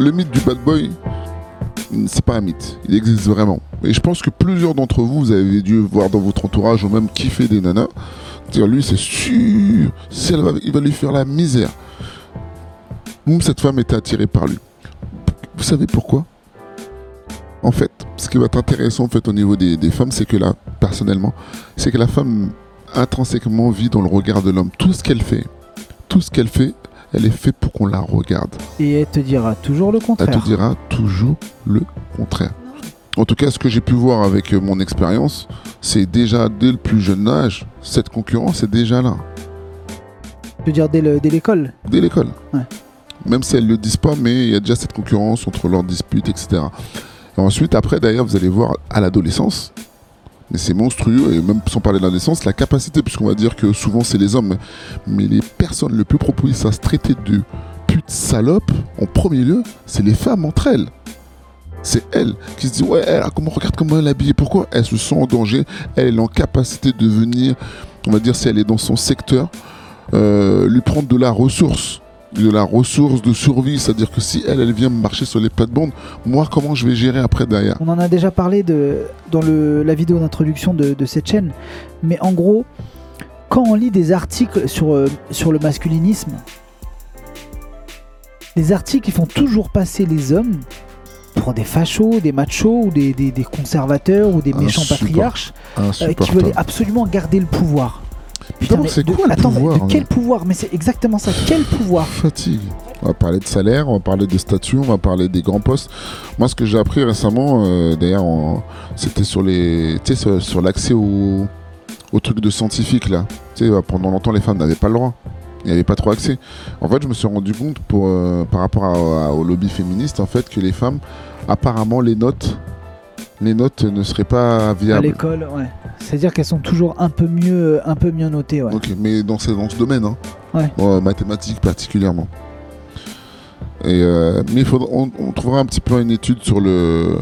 le mythe du bad boy, c'est pas un mythe. Il existe vraiment. Et je pense que plusieurs d'entre vous, vous avez dû voir dans votre entourage ou même kiffer des nanas. Dire lui, c'est sûr, il va lui faire la misère. Cette femme était attirée par lui. Vous savez pourquoi? En fait, ce qui va être intéressant au niveau des femmes, c'est que là, personnellement, c'est que la femme intrinsèquement vit dans le regard de l'homme. Tout ce qu'elle fait, tout ce qu'elle fait, elle est faite pour qu'on la regarde. Et elle te dira toujours le Elle contraire. te dira toujours le contraire. En tout cas, ce que j'ai pu voir avec euh, mon expérience, c'est déjà dès le plus jeune âge, cette concurrence est déjà là, Je veux dire dès le- dès l'école? dès l'école. Ouais. Même si elles ne le disent pas, mais il y a déjà cette concurrence entre leurs disputes, etc. Et ensuite, après, d'ailleurs, vous allez voir à l'adolescence, mais c'est monstrueux, et même sans parler de l'adolescence, la capacité, puisqu'on va dire que souvent c'est les hommes, mais les personnes les plus propices à se traiter de pute salope, en premier lieu, c'est les femmes entre elles. C'est elles qui se disent ouais elle, comment regarde comment elle est habillée pourquoi elle se sent en danger elle est en capacité de venir on va dire si elle est dans son secteur euh, lui prendre de la ressource de la ressource de survie c'est à dire que si elle elle vient me marcher sur les plates-bandes moi comment je vais gérer après derrière? On en a déjà parlé de, dans le, la vidéo d'introduction de, de cette chaîne. Mais en gros, quand on lit des articles sur, euh, sur le masculinisme, les articles ils font toujours passer les hommes pour des fachos, des machos ou des, des- des conservateurs ou des méchants patriarches euh, qui veulent absolument garder le pouvoir. Putain, mais c'est quoi le attends, pouvoir de hein quel pouvoir Mais c'est exactement ça. Quel pouvoir fatigue. On va parler de salaire, on va parler de statut, on va parler des grands postes. Moi, ce que j'ai appris récemment, euh, d'ailleurs, c'était sur les, tu sais, sur, sur l'accès au, au truc de scientifique là. Tu sais, pendant longtemps, les femmes n'avaient pas le droit. Il n'y avait pas trop accès. En fait, je me suis rendu compte pour, euh, par rapport à- à- au lobby féministe, en fait, que les femmes, apparemment, les notes, les notes ne seraient pas à viables. l'école Ouais. C'est-à-dire qu'elles sont toujours un peu mieux, un peu mieux notées. Ouais. Ok, mais dans ce, dans ce domaine, hein. Ouais. Bon, mathématiques particulièrement. Et euh, mais faudra, on, on trouvera un petit peu une étude sur le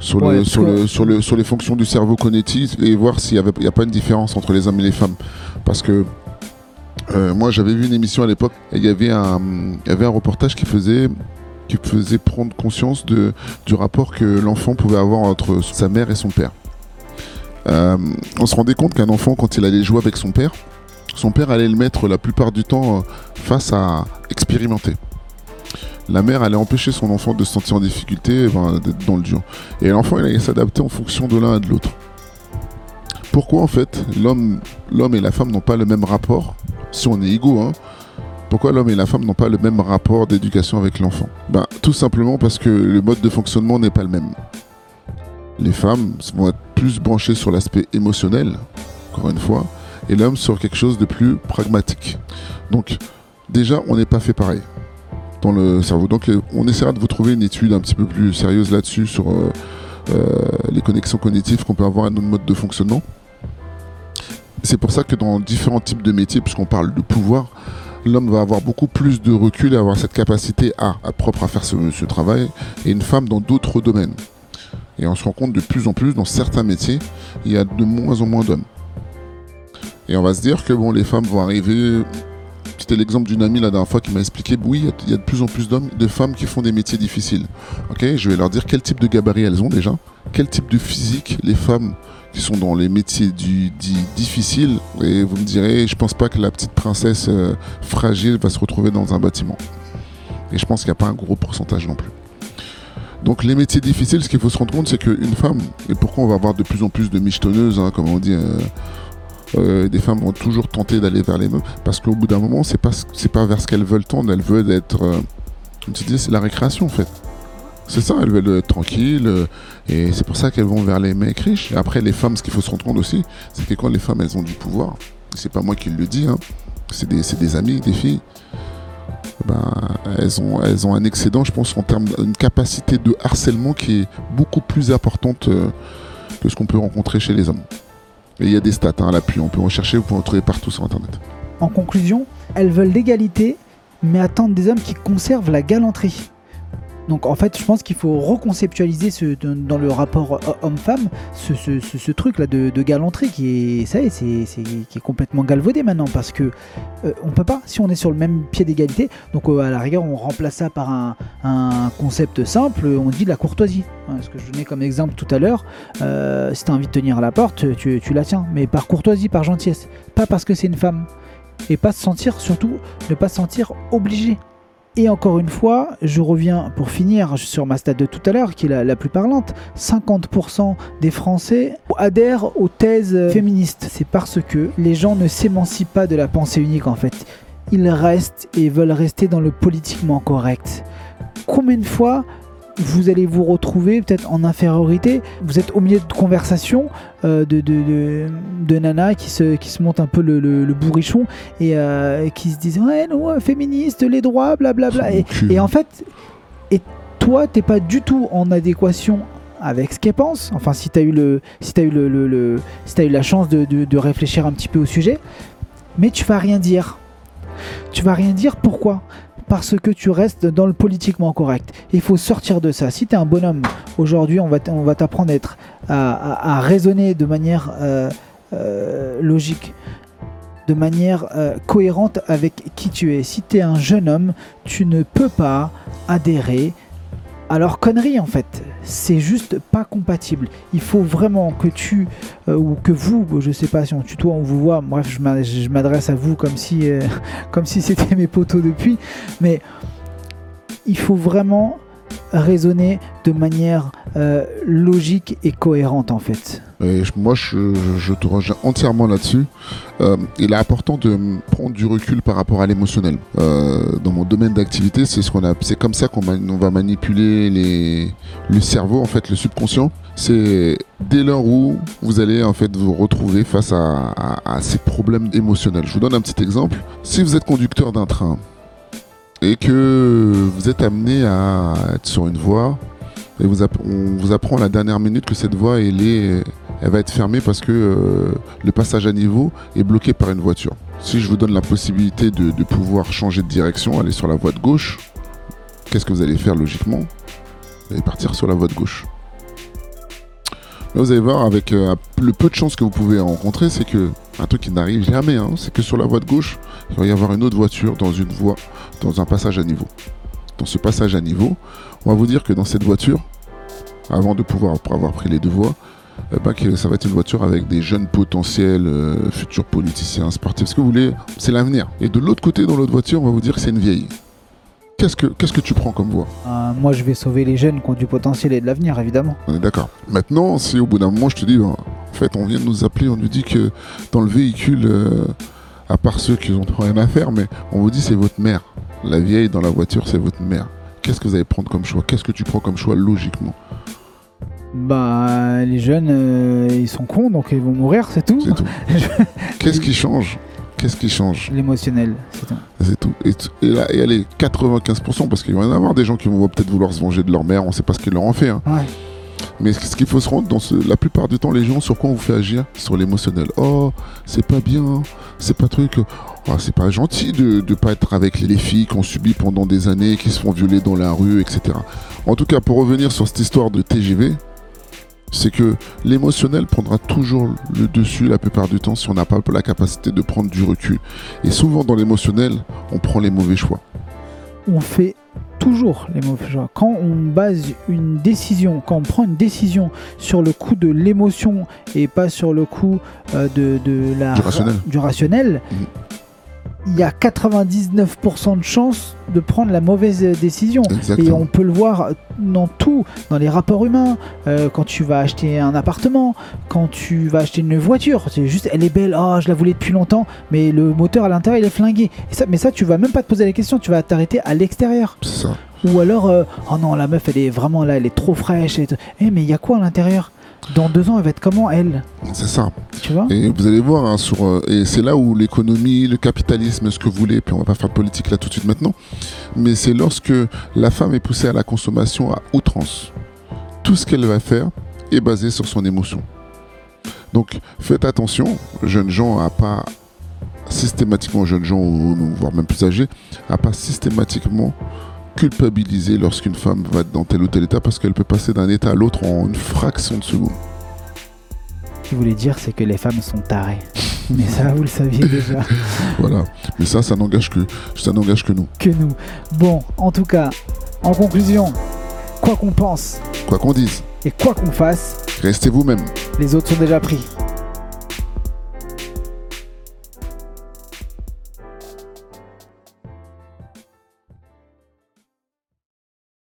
sur Ouais, sur le sur le sur les fonctions du cerveau cognitif et voir s'il n'y a pas une différence entre les hommes et les femmes, parce que euh, moi j'avais vu une émission à l'époque et il y avait un y avait un reportage qui faisait qui faisait prendre conscience de du rapport que l'enfant pouvait avoir entre sa mère et son père. Euh, on se rendait compte qu'un enfant, quand il allait jouer avec son père, son père allait le mettre la plupart du temps euh, face à expérimenter. La mère allait empêcher son enfant de se sentir en difficulté, eh ben, d'être dans le dur. Et l'enfant, il allait s'adapter en fonction de l'un et de l'autre. Pourquoi en fait l'homme, et la femme n'ont pas le même rapport, si on est égaux, hein, pourquoi l'homme et la femme n'ont pas le même rapport d'éducation avec l'enfant? Ben, Tout simplement parce que le mode de fonctionnement n'est pas le même. Les femmes vont être plus branchées sur l'aspect émotionnel, encore une fois, et l'homme sur quelque chose de plus pragmatique. Donc, déjà, on n'est pas fait pareil dans le cerveau. Donc, euh, on essaiera de vous trouver une étude un petit peu plus sérieuse là-dessus sur euh, euh, les connexions cognitives qu'on peut avoir à notre mode de fonctionnement. C'est pour ça que dans différents types de métiers, puisqu'on parle de pouvoir, l'homme va avoir beaucoup plus de recul et avoir cette capacité à, propre à faire ce travail, et une femme dans d'autres domaines. Et on se rend compte de plus en plus dans certains métiers, il y a de moins en moins d'hommes. Et on va se dire que bon, les femmes vont arriver. C'était l'exemple d'une amie la dernière fois qui m'a expliqué oui, il y a- de plus en plus d'hommes, de femmes qui font des métiers difficiles. Ok, je vais leur dire quel type de gabarit elles ont déjà, quel type de physique les femmes qui sont dans les métiers du, difficiles. Et vous me direz, je pense pas que la petite princesse euh, fragile va se retrouver dans un bâtiment. Et je pense qu'il n'y a pas un gros pourcentage non plus. Donc les métiers difficiles, ce qu'il faut se rendre compte, c'est qu'une femme, et pourquoi on va avoir de plus en plus de michetonneuses, hein, comme on dit, euh, euh, des femmes vont toujours tenter d'aller vers les meufs, parce qu'au bout d'un moment, c'est pas c'est pas vers ce qu'elles veulent tendre, elles veulent être, euh, comme tu dis, c'est la récréation en fait. C'est ça, elles veulent être tranquilles, et c'est pour ça qu'elles vont vers les mecs riches. Et après, les femmes, ce qu'il faut se rendre compte aussi, c'est que quand les femmes, elles ont du pouvoir, c'est pas moi qui le dis, hein, c'est des, c'est des amis, des filles, ben, elles, ont, un excédent, je pense, en termes d'une capacité de harcèlement qui est beaucoup plus importante euh, que ce qu'on peut rencontrer chez les hommes. Et il y a des stats hein, à l'appui, on peut en chercher, vous pouvez en trouver partout sur Internet. En conclusion, elles veulent l'égalité, mais attendent des hommes qui conservent la galanterie. Donc en fait, je pense qu'il faut reconceptualiser ce, dans le rapport homme-femme ce, ce, ce, truc là de, de, galanterie qui est, ça qui est complètement galvaudé maintenant parce que euh, on peut pas, si on est sur le même pied d'égalité, donc euh, à la rigueur on remplace ça par un, un, concept simple, on dit la courtoisie. Hein, ce que je donnais comme exemple tout à l'heure, euh, si tu as envie de tenir la porte, tu, tu la tiens, mais par courtoisie, par gentillesse, pas parce que c'est une femme. Et pas se sentir, surtout, ne pas se sentir obligé. Et encore une fois, je reviens pour finir sur ma stat de tout à l'heure, qui est la, plus parlante. 50% des Français adhèrent aux thèses féministes. C'est parce que les gens ne s'émancipent pas de la pensée unique en fait. Ils restent et veulent rester dans le politiquement correct. Combien de fois vous allez vous retrouver peut-être en infériorité. Vous êtes au milieu de conversations euh, de, de, de, nana qui se, qui se montent un peu le, le, bourrichon et euh, qui se disent Ouais, non, féministe, les droits, blablabla. Et, et en fait, et toi, t'es pas du tout en adéquation avec ce qu'elle pense. Enfin, si tu as eu, le, si as eu, le, le, si as eu la chance de, de, de, réfléchir un petit peu au sujet, mais tu vas rien dire. Tu vas rien dire pourquoi? Parce que tu restes dans le politiquement correct. Il faut sortir de ça. Si tu es un bonhomme, aujourd'hui, on va t'apprendre à, raisonner de manière euh, euh, logique de manière euh, cohérente avec qui tu es. Si tu es un jeune homme, tu ne peux pas adhérer alors connerie en fait, c'est juste pas compatible. Il faut vraiment que tu euh, ou que vous, je sais pas si on tutoie, on vous voit. Bref, je m'adresse à vous comme si euh, comme si c'était mes potos depuis, mais il faut vraiment raisonner de manière euh, logique et cohérente en fait. moi, je, te rejoins entièrement là-dessus. Euh, il est important de prendre du recul par rapport à l'émotionnel. Euh, dans mon domaine d'activité, c'est ce qu'on a, c'est comme ça qu'on va manipuler le cerveau, en fait, le subconscient. C'est dès lors où vous allez en fait vous retrouver face à ces problèmes émotionnels. Je vous donne un petit exemple. Si vous êtes conducteur d'un train et que vous êtes amené à être sur une voie et vous on vous apprend à la dernière minute que cette voie elle, est, elle va être fermée parce que euh, le passage à niveau est bloqué par une voiture. Si je vous donne la possibilité de, pouvoir changer de direction, aller sur la voie de gauche, qu'est-ce que vous allez faire logiquement? Vous allez partir sur la voie de gauche. Là, vous allez voir, avec euh, le peu de chance que vous pouvez rencontrer, c'est que un truc qui n'arrive jamais, hein, c'est que sur la voie de gauche, il va y avoir une autre voiture dans une voie dans un passage à niveau. Dans ce passage à niveau, on va vous dire que dans cette voiture, avant de pouvoir avoir pris les deux voies, eh ben, que ça va être une voiture avec des jeunes potentiels euh, futurs politiciens, sportifs, ce que vous voulez, c'est l'avenir. Et de l'autre côté, dans l'autre voiture, on va vous dire que c'est une vieille. Qu'est-ce que, qu'est-ce que tu prends comme voie euh, Moi, je vais sauver les jeunes qui ont du potentiel et de l'avenir, évidemment. On est d'accord. Maintenant, si au bout d'un moment, je te dis, ben, en fait, on vient de nous appeler, on nous dit que dans le véhicule, euh, à part ceux qui n'ont rien à faire, mais on vous dit c'est votre mère. La vieille dans la voiture, c'est votre mère. Qu'est-ce que vous allez prendre comme choix? Qu'est-ce que tu prends comme choix logiquement? Bah, les jeunes, euh, ils sont cons, donc ils vont mourir, c'est tout. C'est tout. Qu'est-ce qui change? Qu'est-ce qui change L'émotionnel, c'est tout. C'est tout. Et, là, et allez, 95%, parce qu'il va y en avoir des gens qui vont peut-être vouloir se venger de leur mère, on ne sait pas ce qu'ils leur ont fait. Hein. Ouais. Mais ce qu'il faut se rendre dans ce, la plupart du temps, les gens, sur quoi on vous fait agir? Sur l'émotionnel. Oh, c'est pas bien, c'est pas truc. Oh, c'est pas gentil de ne pas être avec les filles qu'on subit pendant des années, qui se font violer dans la rue, etc. En tout cas, pour revenir sur cette histoire de TGV, c'est que l'émotionnel prendra toujours le dessus la plupart du temps si on n'a pas la capacité de prendre du recul. Et souvent dans l'émotionnel, on prend les mauvais choix. On fait toujours les mauvais choix. Quand on base une décision, quand on prend une décision sur le coup de l'émotion et pas sur le coup euh, de, la, du rationnel, mhm il y a 99% de chances de prendre la mauvaise décision. Et on peut le voir dans tout, dans les rapports humains, euh, quand tu vas acheter un appartement, quand tu vas acheter une voiture, c'est juste, elle est belle, oh, je la voulais depuis longtemps, mais le moteur à l'intérieur, il est flingué. Et ça, mais ça, tu vas même pas te poser la question, tu vas t'arrêter à l'extérieur. Ou alors, euh, oh non, la meuf, elle est vraiment là, elle est trop fraîche. Et eh, mais il y a quoi à l'intérieur? Dans deux ans, elle va être comment, elle C'est ça. Tu vois Et vous allez voir, hein, sur, euh, et c'est là où l'économie, le capitalisme, ce que vous voulez, puis on va pas faire de politique là tout de suite maintenant, mais c'est lorsque la femme est poussée à la consommation à outrance. Tout ce qu'elle va faire est basé sur son émotion. Donc faites attention, jeunes gens, à pas systématiquement, jeunes gens, voire même plus âgés, à pas systématiquement culpabiliser lorsqu'une femme va dans tel ou tel état parce qu'elle peut passer d'un état à l'autre en une fraction de seconde. Ce qu'il voulait dire, c'est que les femmes sont tarées. Mais ça, vous le saviez déjà. Voilà. Mais ça, ça n'engage que, ça n'engage que nous. Que nous. Bon, en tout cas, en conclusion, quoi qu'on pense Quoi qu'on dise, et quoi qu'on fasse, restez vous-même. les autres sont déjà pris.